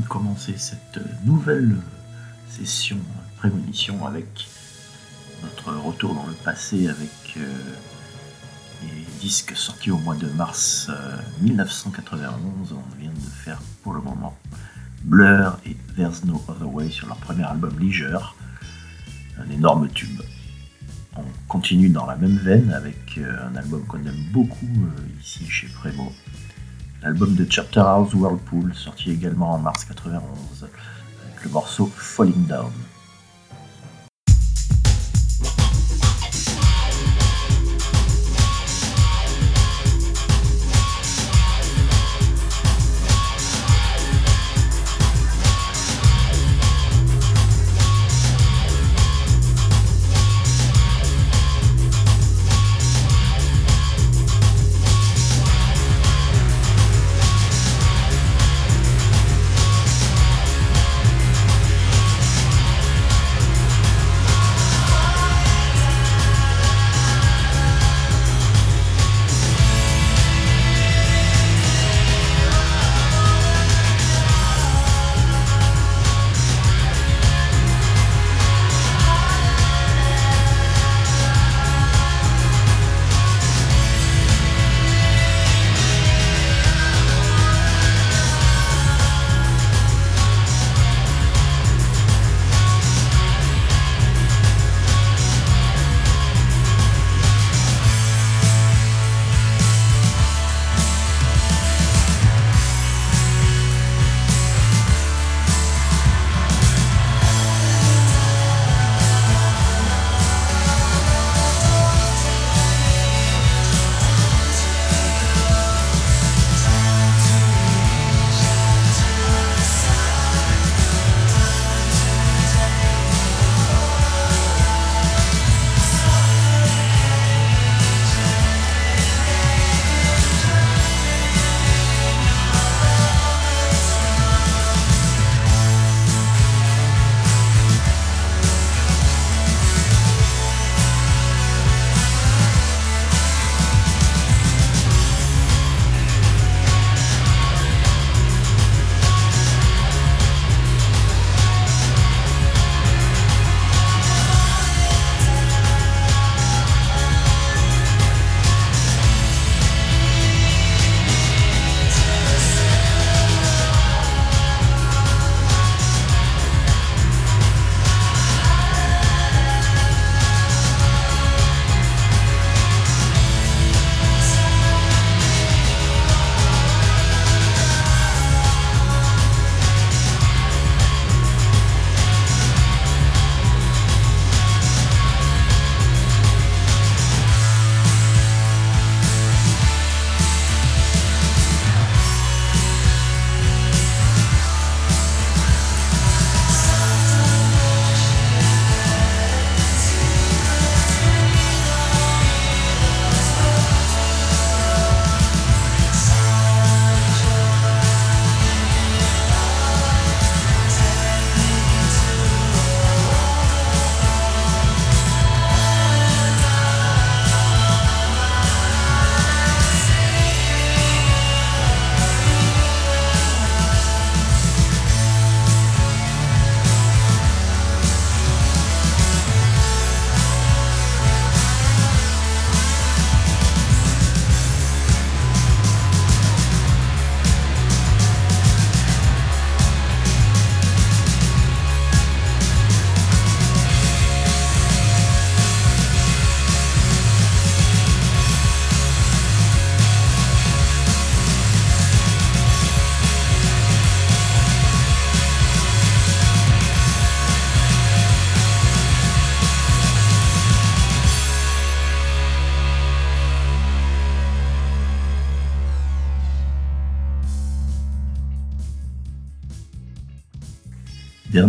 de commencer cette nouvelle session prémonition avec notre retour dans le passé avec euh, les disques sortis au mois de mars 1991. On vient de faire pour le moment Blur et There's No Other Way sur leur premier album Leisure, un énorme tube. On continue dans la même veine avec euh, un album qu'on aime beaucoup ici chez Prémo, l'album de Chapter House Whirlpool, sorti également en mars 91, avec le morceau Falling Down.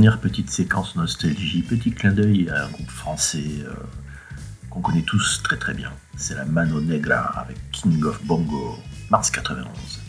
Petite séquence nostalgie, petit clin d'œil à un groupe français euh, qu'on connaît tous très très bien. C'est la Mano Negra avec King of Bongo, mars 91.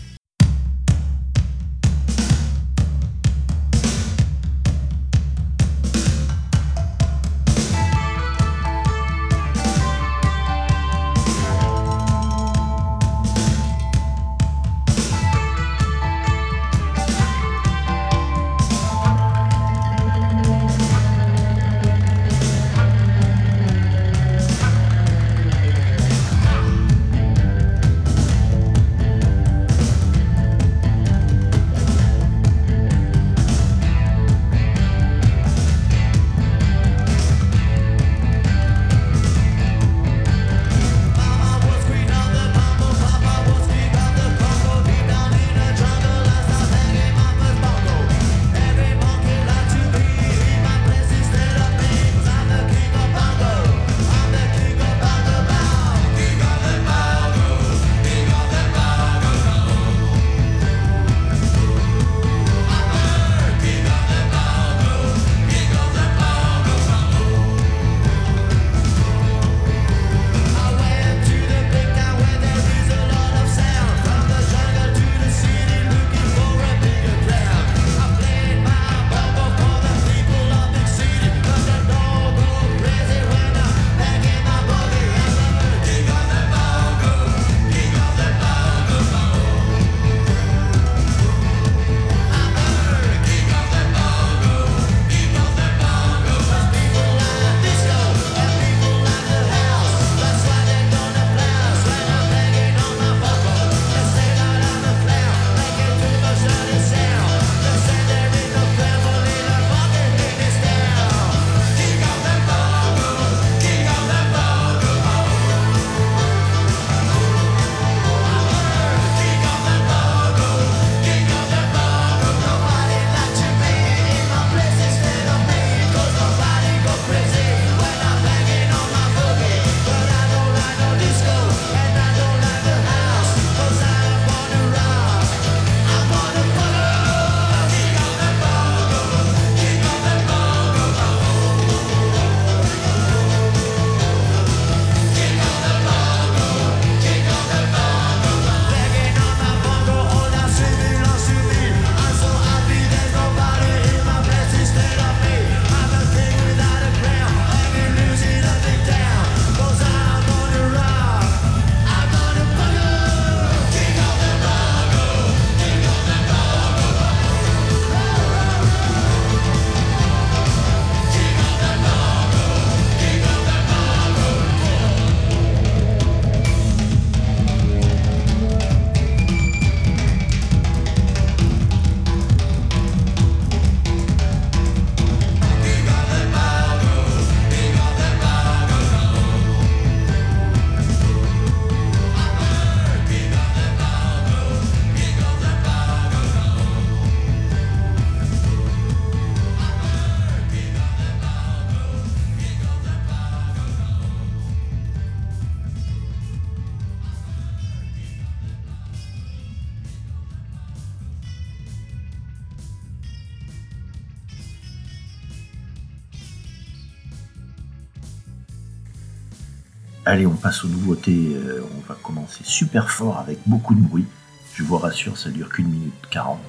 Allez, on passe aux nouveautés. Euh, on va commencer super fort avec beaucoup de bruit. Je vous rassure, ça dure qu'une minute 40.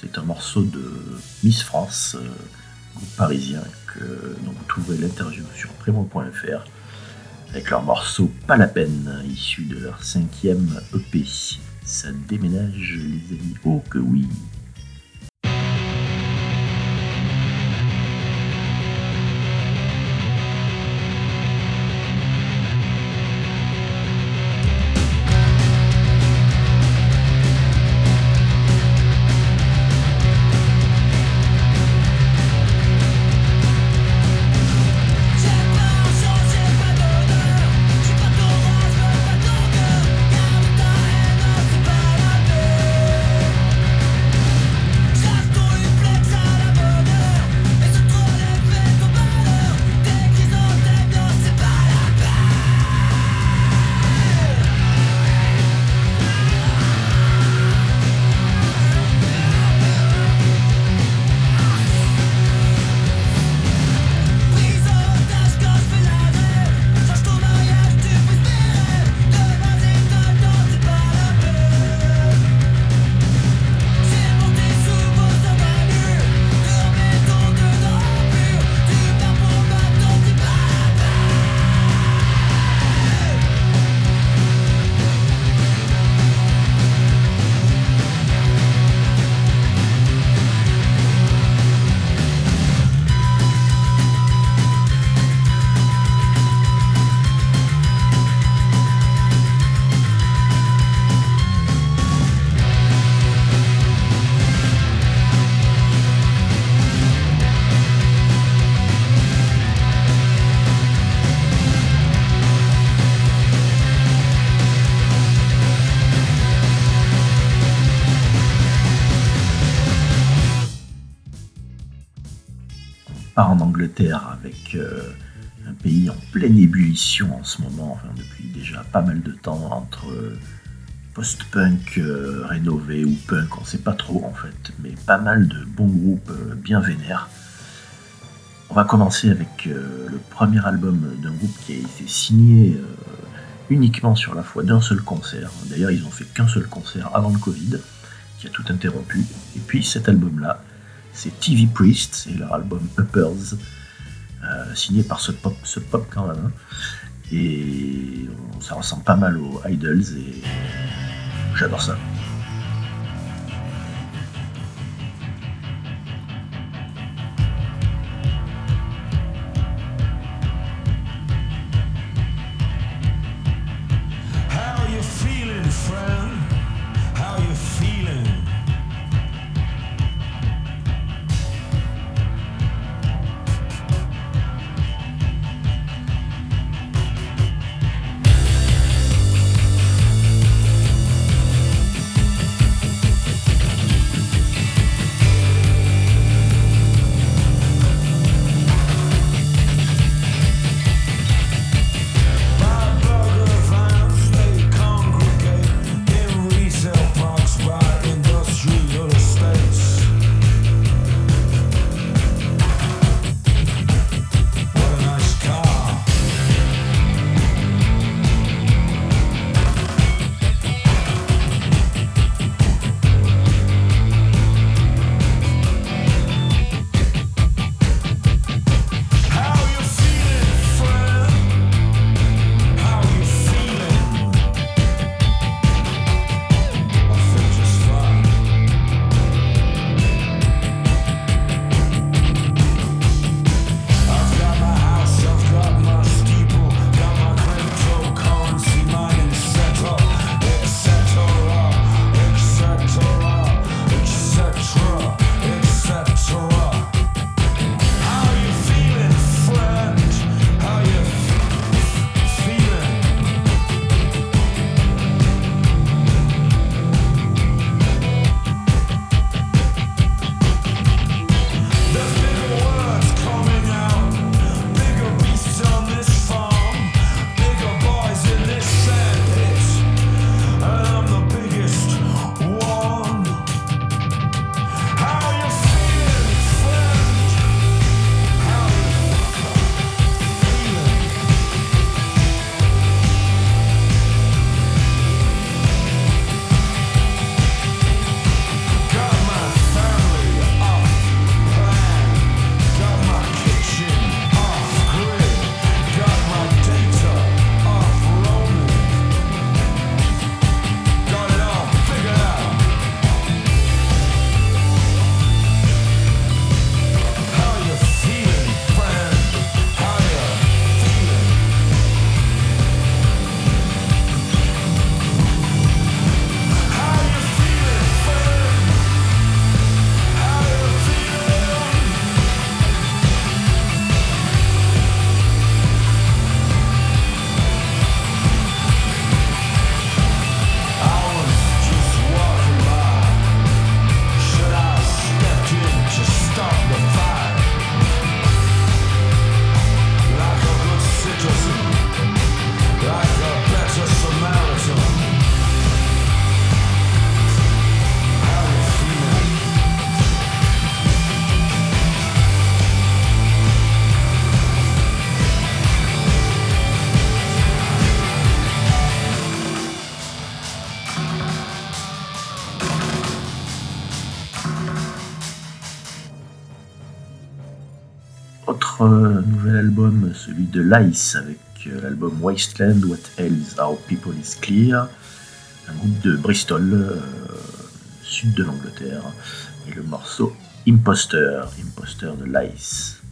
C'est un morceau de Miss France, euh, groupe parisien, que, dont vous trouverez l'interview sur primo.fr, avec leur morceau Pas la peine, issu de leur cinquième EP. Ça déménage, les amis. Oh que oui! En Angleterre avec euh, un pays en pleine ébullition en ce moment, enfin depuis déjà pas mal de temps, entre euh, post-punk euh, rénové ou punk, on sait pas trop en fait, mais pas mal de bons groupes bien vénères. On va commencer avec le premier album d'un groupe qui a été signé uniquement sur la foi d'un seul concert. D'ailleurs, ils ont fait qu'un seul concert avant le Covid, qui a tout interrompu. Et puis cet album-là, c'est TV Priest, c'est leur album Uppers, euh, signé par ce pop, ce quand même. Hein. Et ça ressemble pas mal aux Idols et j'adore ça. De Lice avec euh, l'album Wasteland, What Else Our People Is Clear, un groupe de Bristol, euh, sud de l'Angleterre, et le morceau Imposter, Imposter de Lice.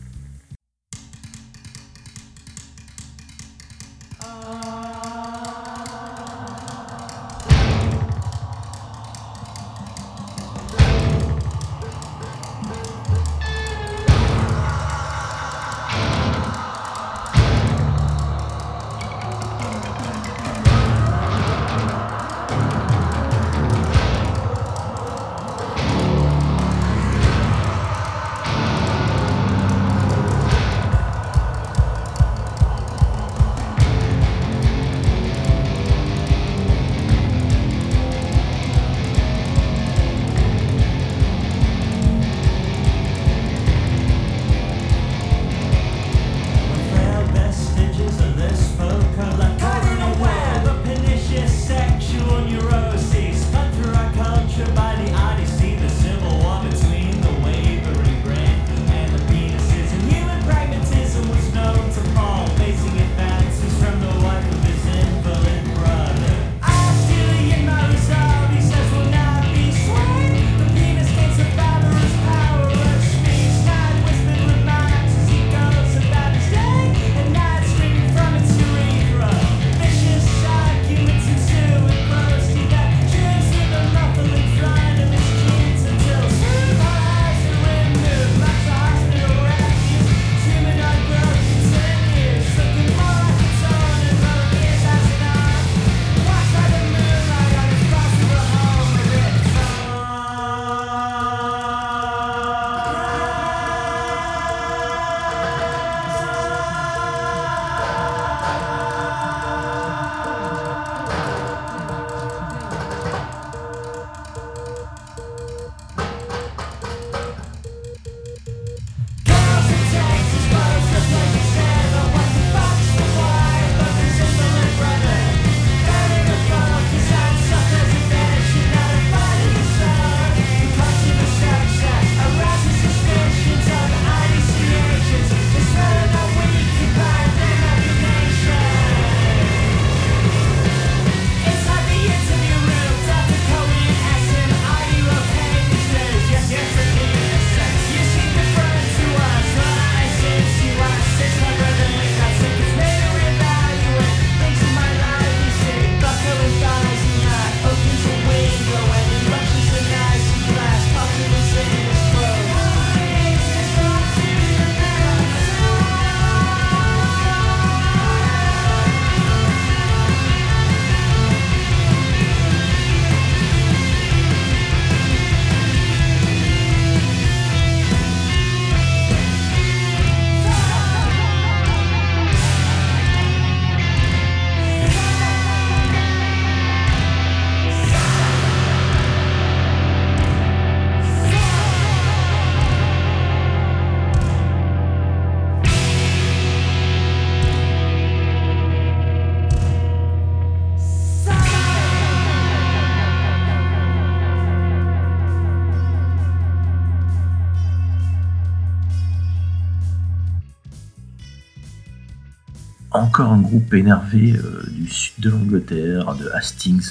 Groupe énervé euh, du sud de l'Angleterre, de Hastings,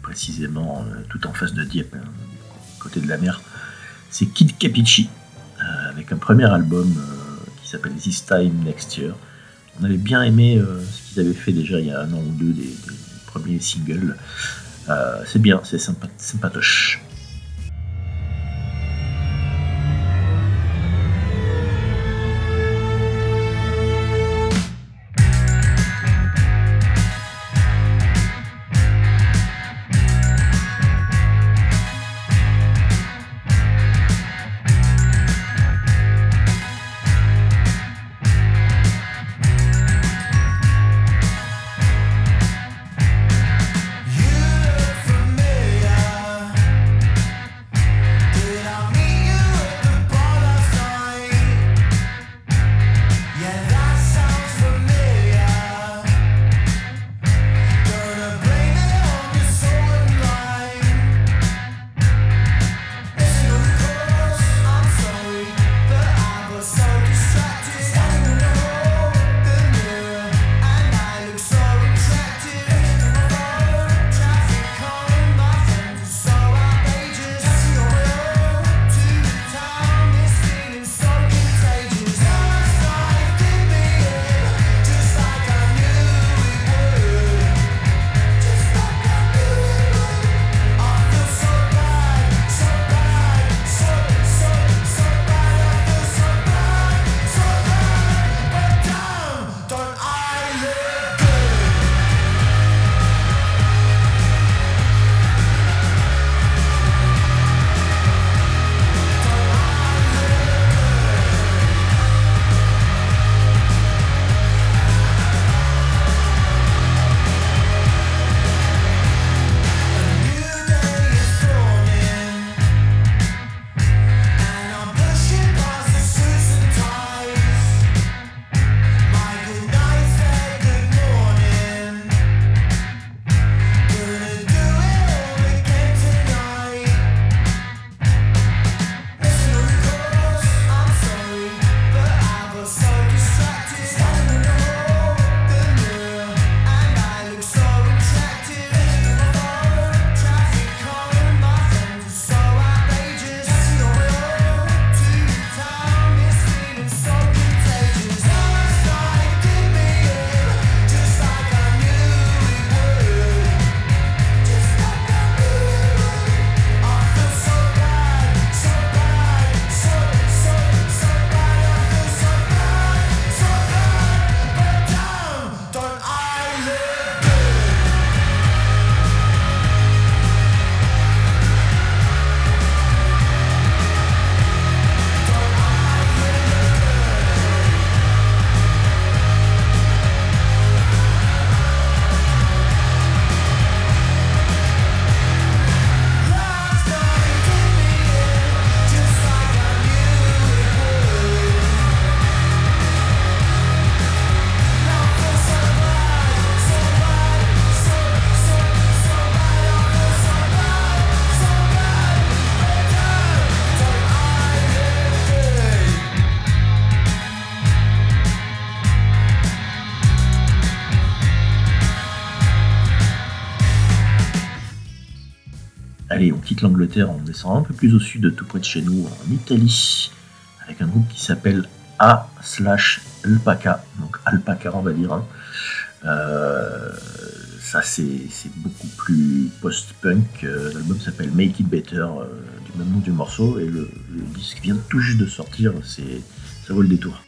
précisément euh, tout en face de Dieppe, hein, côté de la mer. C'est Kid Capici, euh, avec un premier album qui s'appelle This Time Next Year. On avait bien aimé ce qu'ils avaient fait déjà il y a un an ou deux, des, premiers singles. c'est bien, c'est sympatoche. On quitte l'Angleterre, on descend un peu plus au sud, tout près de chez nous, en Italie, avec un groupe qui s'appelle A slash Alpaca, donc Alpaca on va dire. Hein. Euh, ça c'est beaucoup plus post-punk. Euh, l'album s'appelle Make It Better, euh, du même nom du morceau, et le, le disque vient tout juste de sortir, ça vaut le détour.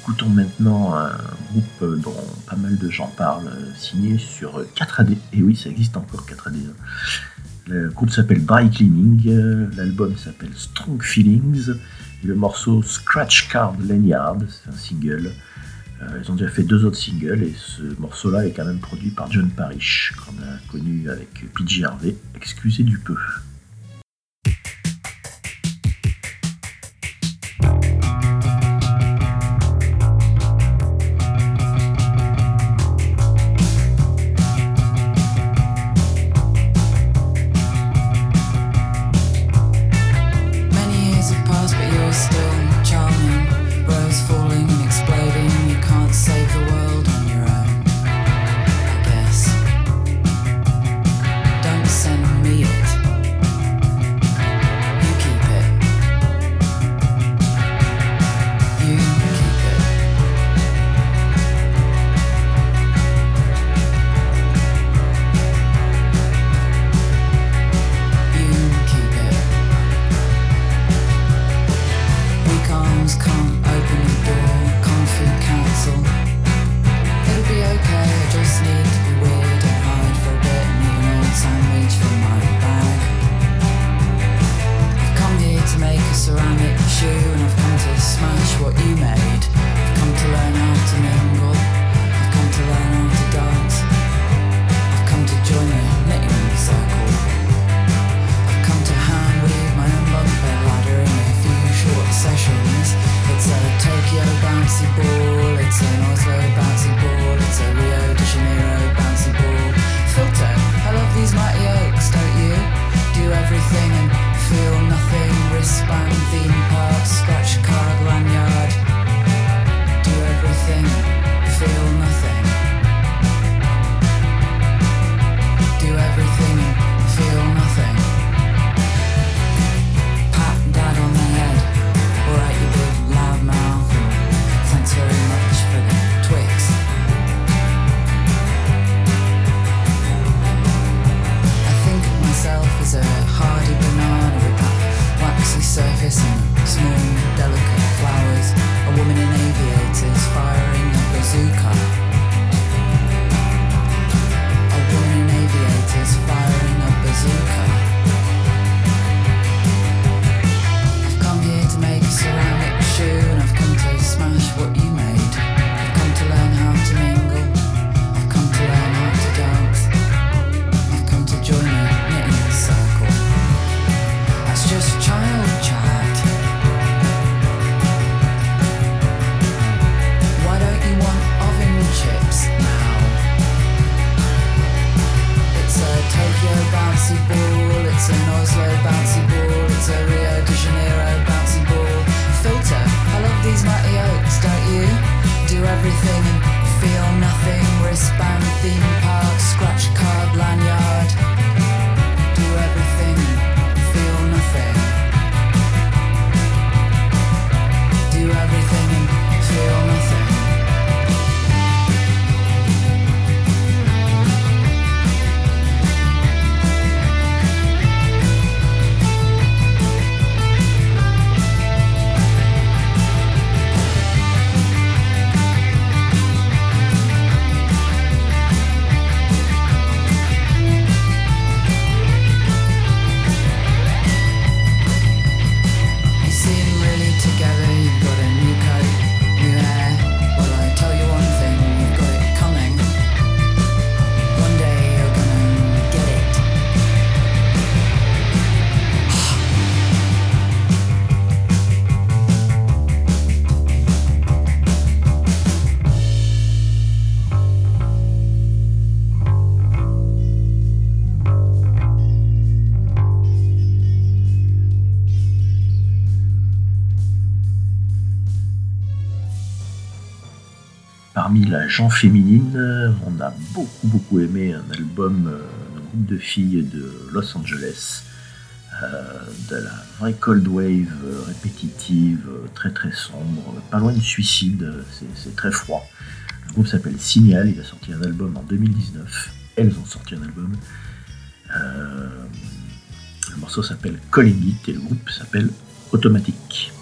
Écoutons maintenant un groupe dont pas mal de gens parlent, signé sur 4AD. Et oui, ça existe encore 4AD. Hein. Le groupe s'appelle Dry Cleaning, l'album s'appelle Strong Feelings, le morceau Scratch Card Lanyard, c'est un single. Euh, ils ont déjà fait deux autres singles et ce morceau-là est quand même produit par John Parrish, qu'on a connu avec PJ Harvey. Excusez du peu. La genre féminine, on a beaucoup beaucoup aimé un album euh, d'un groupe de filles de Los Angeles, euh, de la vraie cold wave euh, répétitive, très très sombre, pas loin du suicide, c'est très froid. Le groupe s'appelle Signal, il a sorti un album en 2019, elles ont sorti un album. le morceau s'appelle Calling It et le groupe s'appelle Automatique.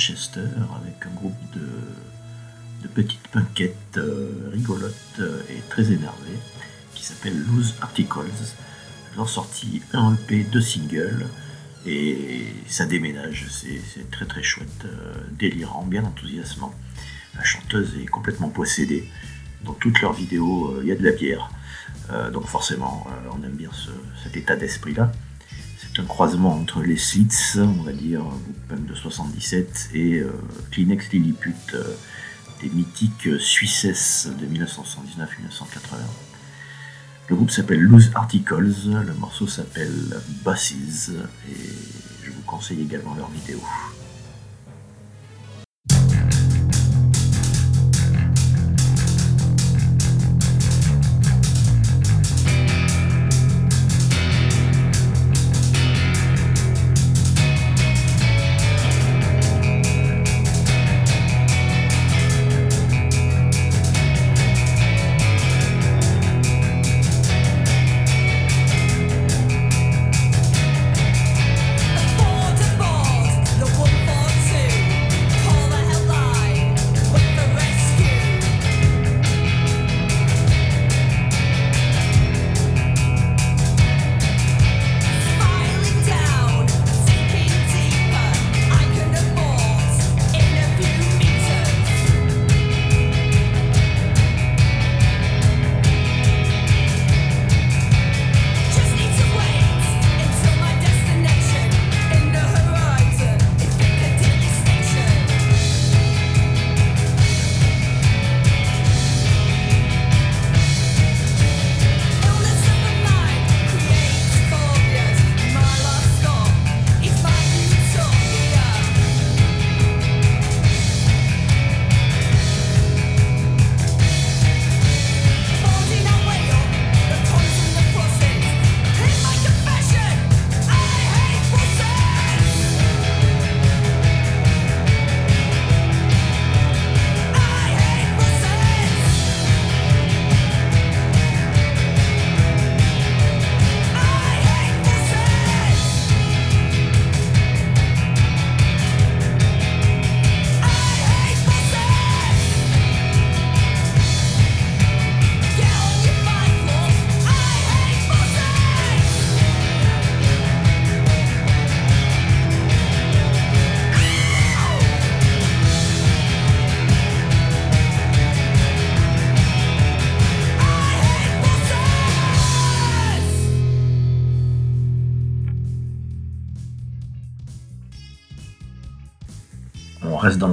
Manchester avec un groupe de, de petites punkettes euh, rigolotes euh, et très énervées qui s'appelle Loose Articles. Ils ont sorti un EP, deux singles et ça déménage, c'est très très chouette, euh, délirant, bien enthousiasmant. La chanteuse est complètement possédée. Dans toutes leurs vidéos, il y a de la bière. donc forcément, on aime bien cet état d'esprit-là un croisement entre les Slits, on va dire, groupe de 77, et euh, Kleenex Lilliput, euh, des mythiques Suissesses de 1979-1980. Le groupe s'appelle Loose Articles, le morceau s'appelle Bosses, et je vous conseille également leur vidéo.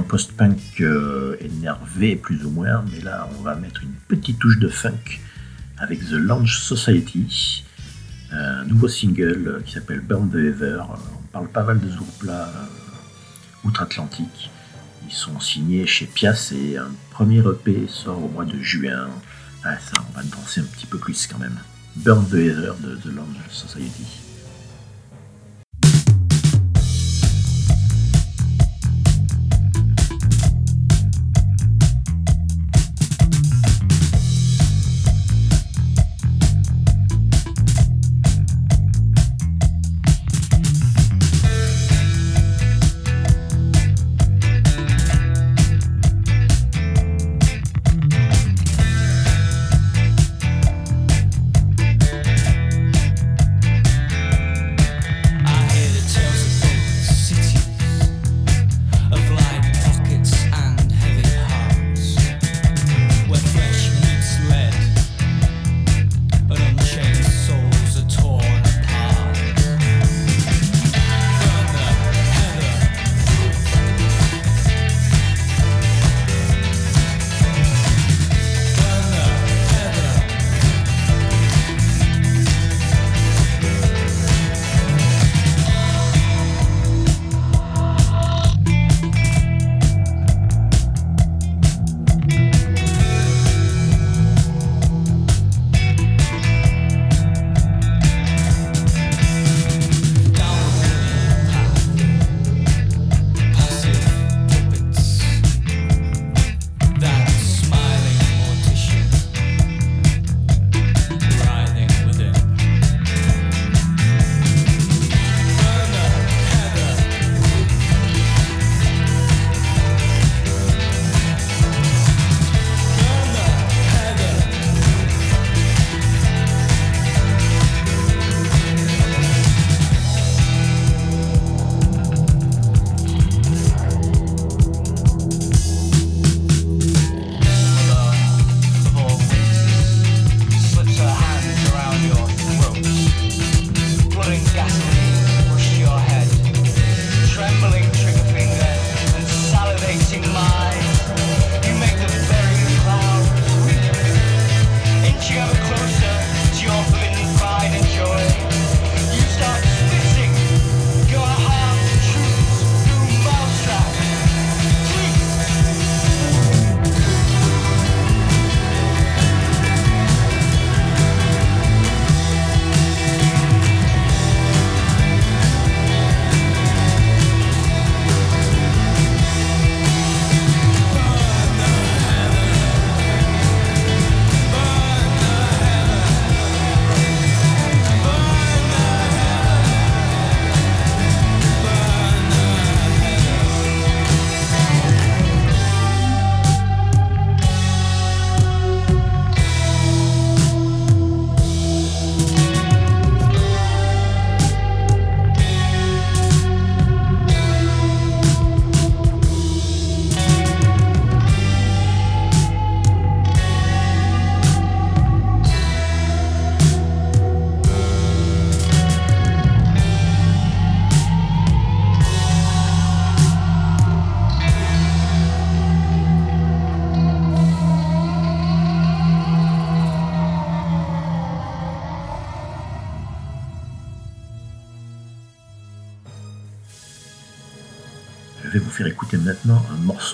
Post-punk euh, énervé plus ou moins, mais là on va mettre une petite touche de funk avec The Lounge Society, un nouveau single euh, qui s'appelle Burn the Ever. On parle pas mal de ce groupe-là euh, outre-Atlantique. Ils sont signés chez Pias et un premier EP sort au mois de juin. Ah, ça, on va danser un petit peu plus quand même. Burn the Ever de The Lounge Society.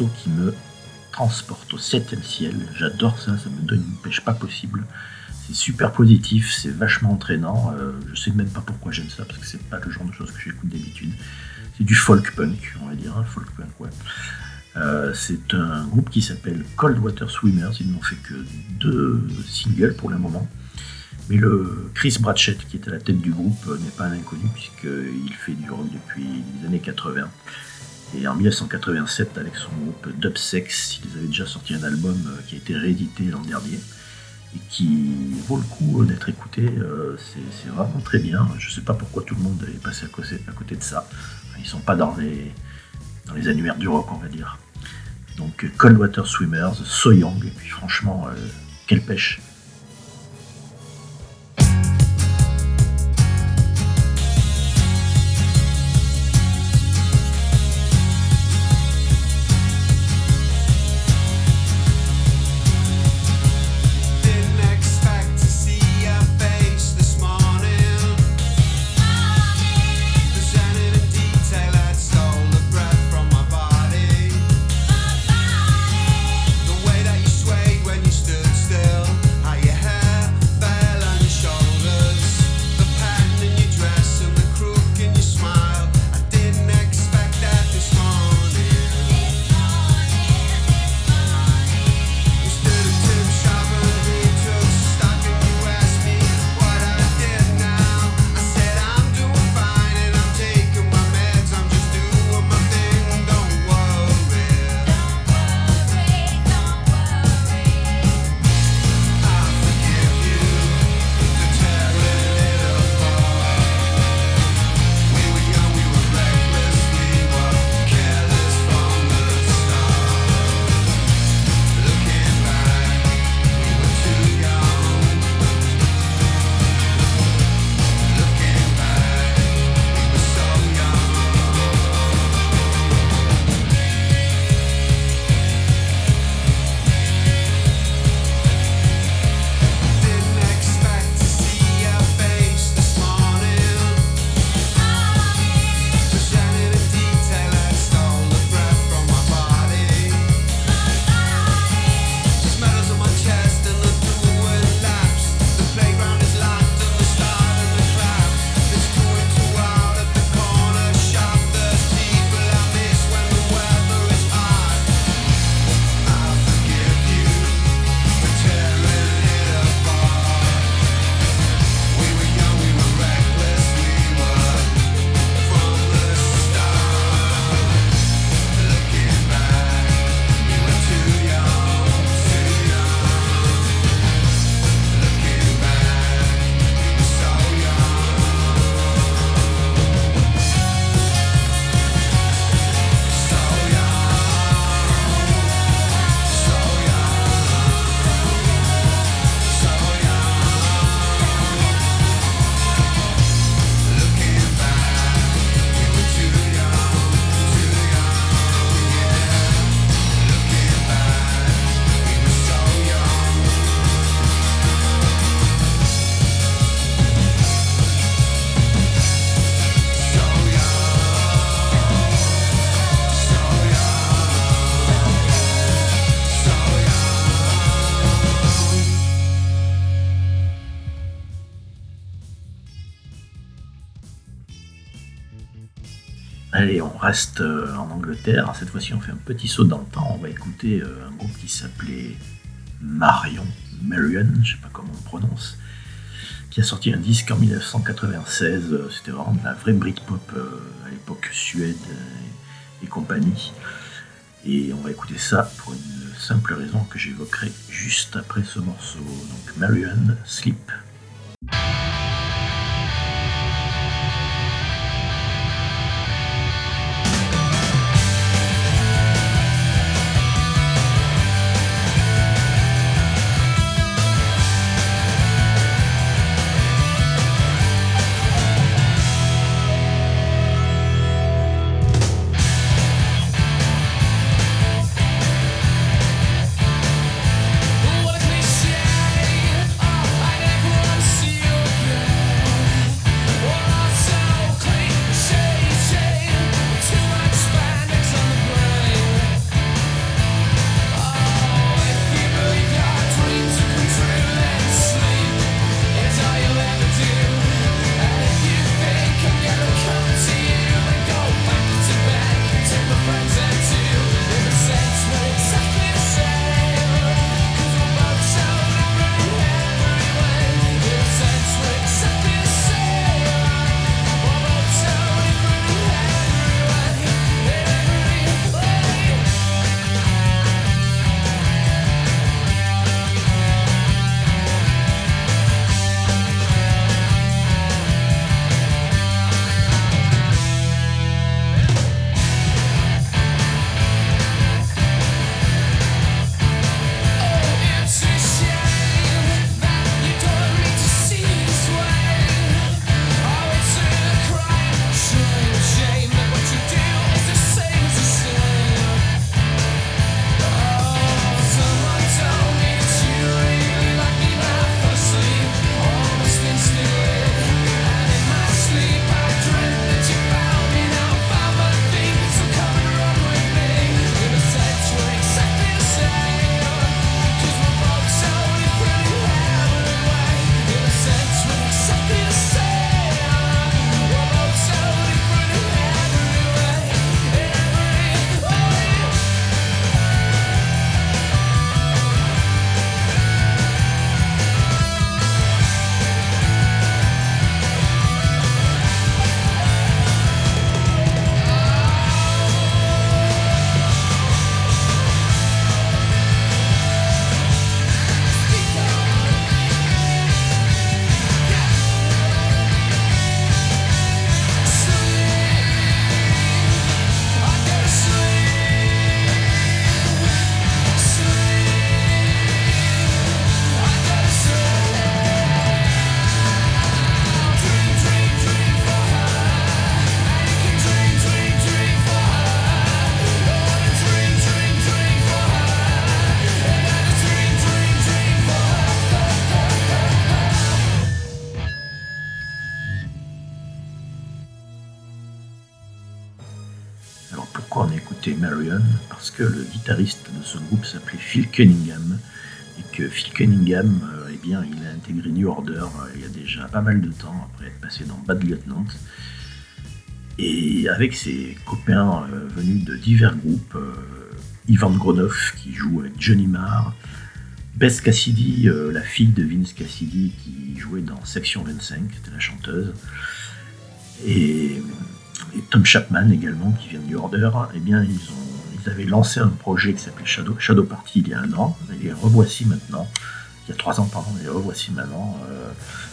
Qui me transporte au septième ciel. J'adore ça, ça me donne une pêche pas possible. C'est super positif, c'est vachement entraînant. Euh, je sais même pas pourquoi j'aime ça, parce que c'est pas le genre de choses que j'écoute d'habitude. C'est du folk punk, on va dire, hein, folk punk, ouais. Euh, c'est un groupe qui s'appelle Cold Water Swimmers. Ils n'ont fait que deux singles pour le moment. Mais le Chris Bratchett, qui est à la tête du groupe, n'est pas un inconnu, puisqu'il fait du rock depuis les années 80. Et en 1987, avec son groupe Dubsex, ils avaient déjà sorti un album euh, qui a été réédité l'an dernier et qui vaut le coup d'être écouté. Euh, c'est vraiment très bien. Je ne sais pas pourquoi tout le monde est passé à côté, de ça. Ils ne sont pas dans les, annuaires du rock, on va dire. Donc Cold Water Swimmers, So Young, et puis franchement, euh, quelle pêche Allez, on reste euh, en Angleterre. Cette fois-ci, on fait un petit saut dans le temps. On va écouter euh, un groupe qui s'appelait Marion, Marion, je sais pas comment on prononce, qui a sorti un disque en 1996. C'était vraiment de la vraie Britpop euh, à l'époque Suède et, compagnie. Et on va écouter ça pour une simple raison que j'évoquerai juste après ce morceau. Donc Marion, Sleep. Euh, eh bien, il a intégré New Order euh, il y a déjà pas mal de temps, après être passé dans Bad Lieutenant. Et avec ses copains euh, venus de divers groupes, Ivan Gronov qui joue avec Johnny Marr, Bess Cassidy, la fille de Vince Cassidy qui jouait dans Section 25, était la chanteuse, et Tom Chapman également, qui vient de New Order, eh bien, ils, avaient lancé un projet qui s'appelait Shadow, Shadow Party il y a un an, et les revoici maintenant, il y a trois ans, pardon, et revoici maintenant, euh,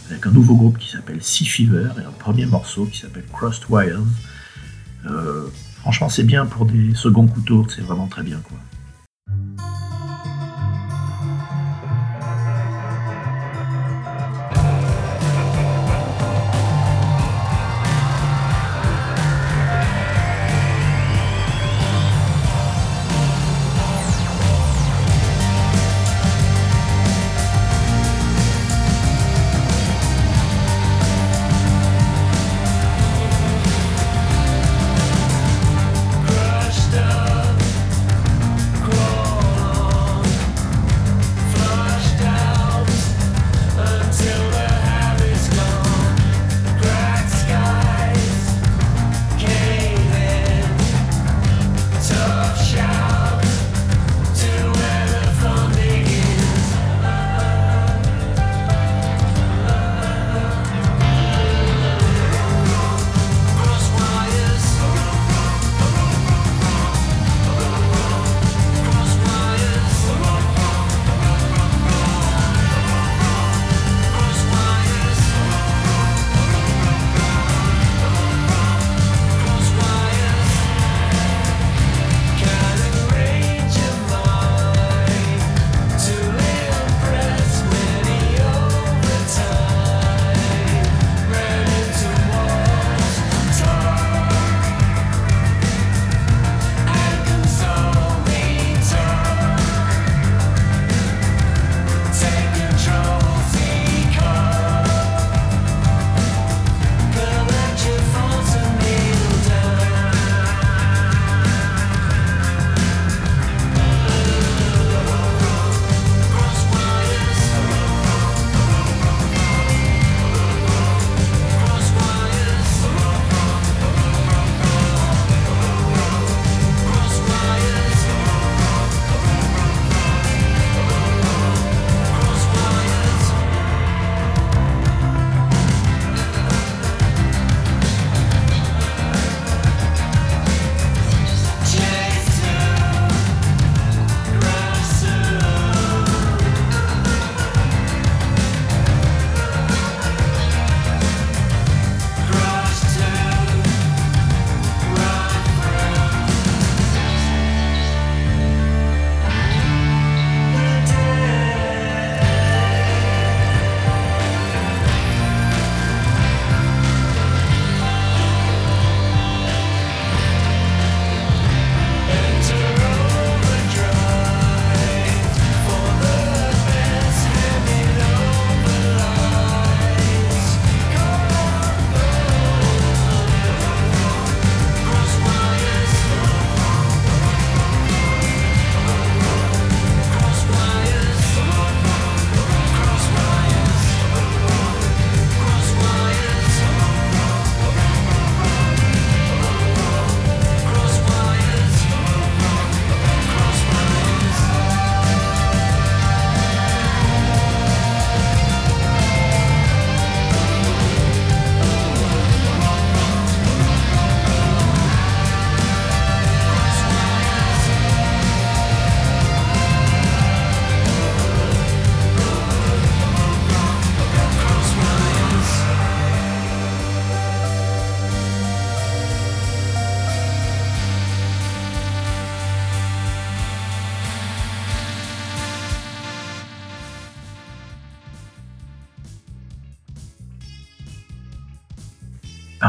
avec un nouveau groupe qui s'appelle Sea Fever, et un premier morceau qui s'appelle Crossed Wires. Euh, franchement, c'est bien pour des seconds couteaux, c'est vraiment très bien, quoi.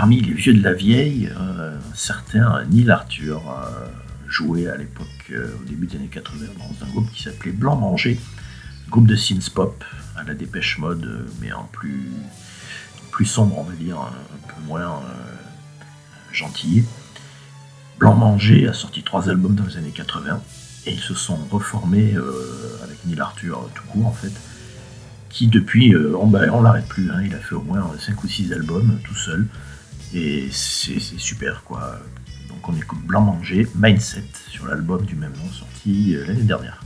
parmi les vieux de la vieille, euh, certains Neil Arthur euh, jouait à l'époque, euh, au début des années 80, dans un groupe qui s'appelait Blanc Manger, groupe de synth pop à la dépêche mode, euh, mais en plus, plus sombre, on va dire, un peu moins euh, gentil. Blanc Manger a sorti trois albums dans les années 80 et ils se sont reformés avec Neil Arthur tout court en fait qui depuis, on, bah, on l'arrête plus, hein. il a fait au moins 5 ou 6 albums tout seul. Et c'est super, quoi. Donc on écoute Blanc Manger, Mindset, sur l'album du même nom sorti euh, l'année dernière.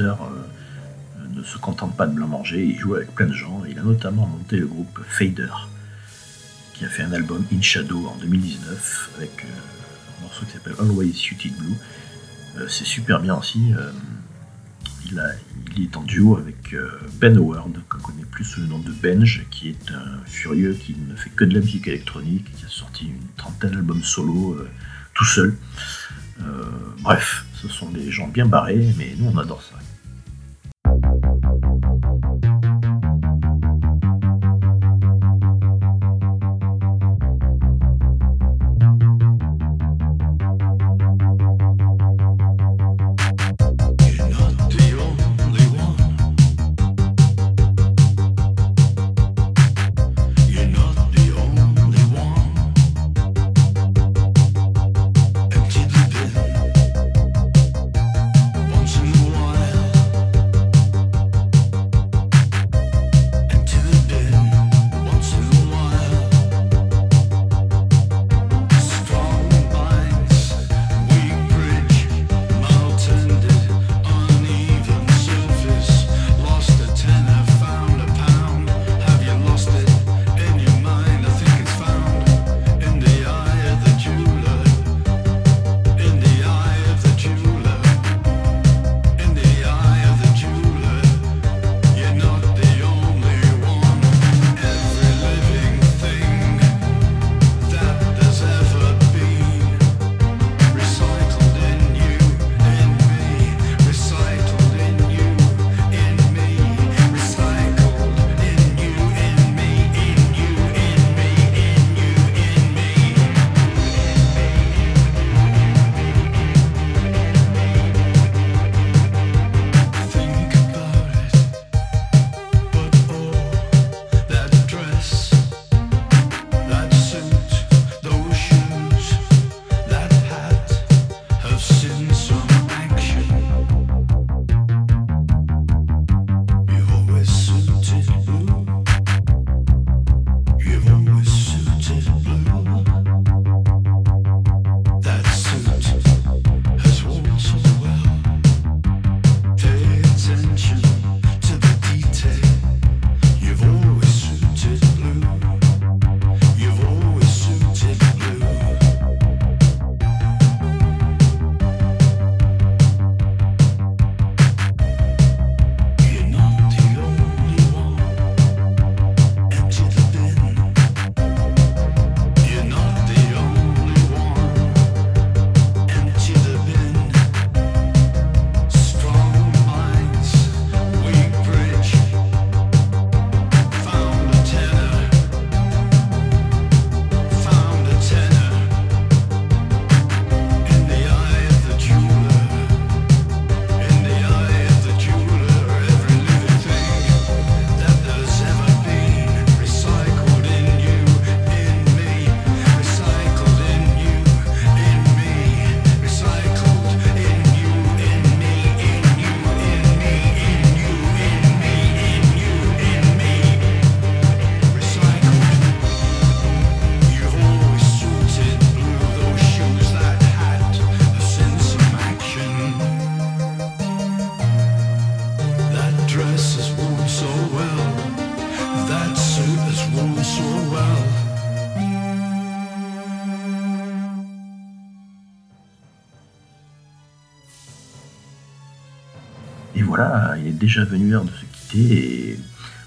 Euh, ne se contente pas de blanc manger, il joue avec plein de gens. Il a notamment monté le groupe Fader, qui a fait un album In Shadow en 2019 avec euh, un morceau qui s'appelle Always Suited Blue. Euh, c'est super bien aussi. Il, est en duo avec Ben Howard, qu'on connaît plus sous le nom de Benj, qui est un furieux qui ne fait que de la musique électronique, qui a sorti une trentaine d'albums solo tout seul bref, ce sont des gens bien barrés, mais nous on adore ça. Venu l'heure de se quitter et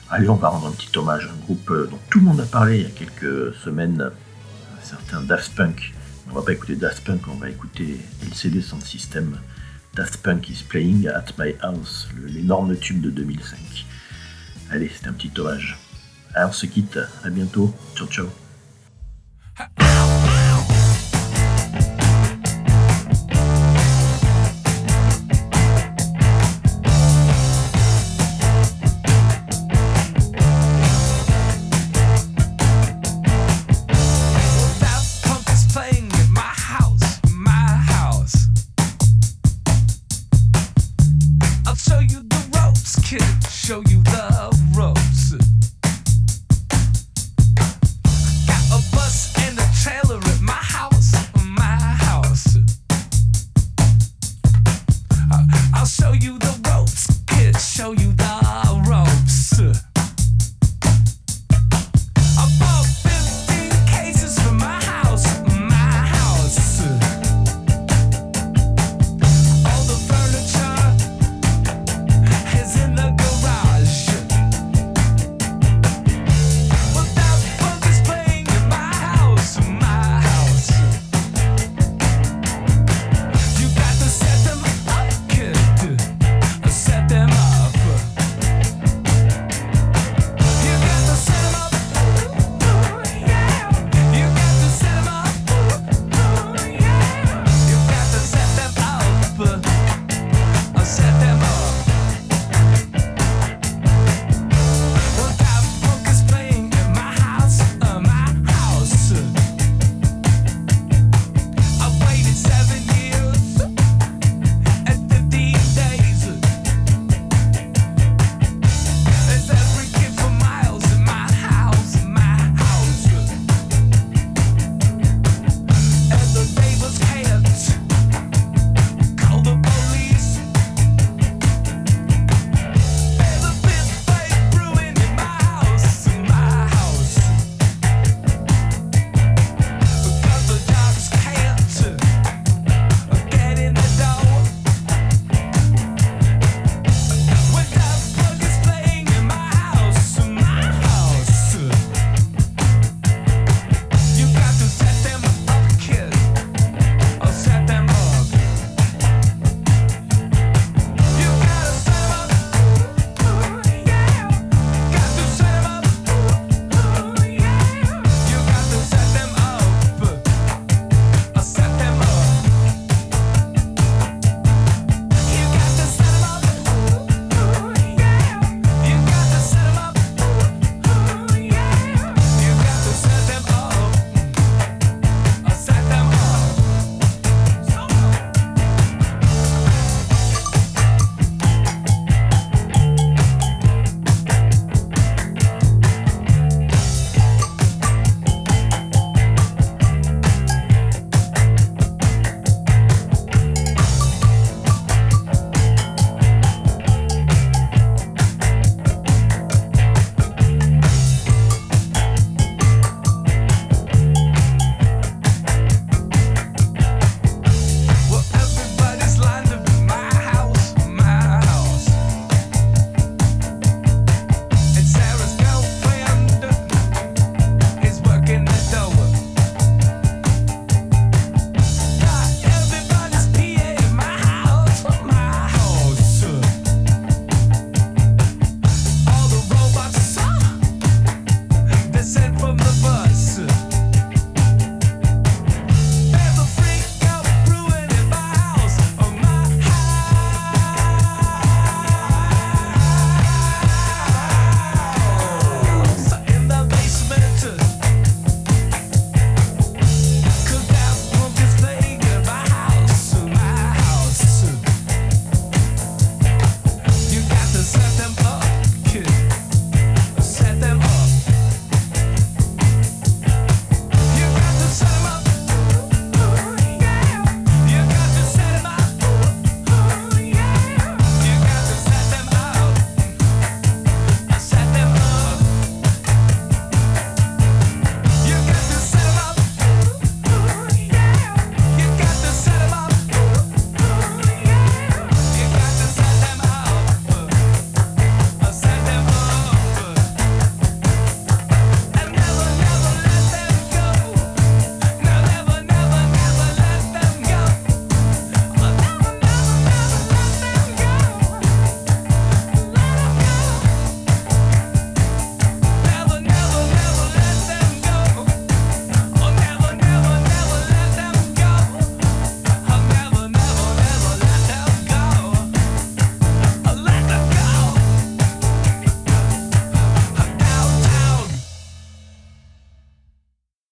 allez, on va rendre un petit hommage à un groupe euh, dont tout le monde a parlé il y a quelques semaines, un certain Daft Punk. On va pas écouter Daft Punk, on va écouter LCD Sound System. Daft Punk is playing at my house, l'énorme tube de 2005. Allez, c'est un petit hommage. Alors on se quitte, à bientôt, ciao ciao. show you the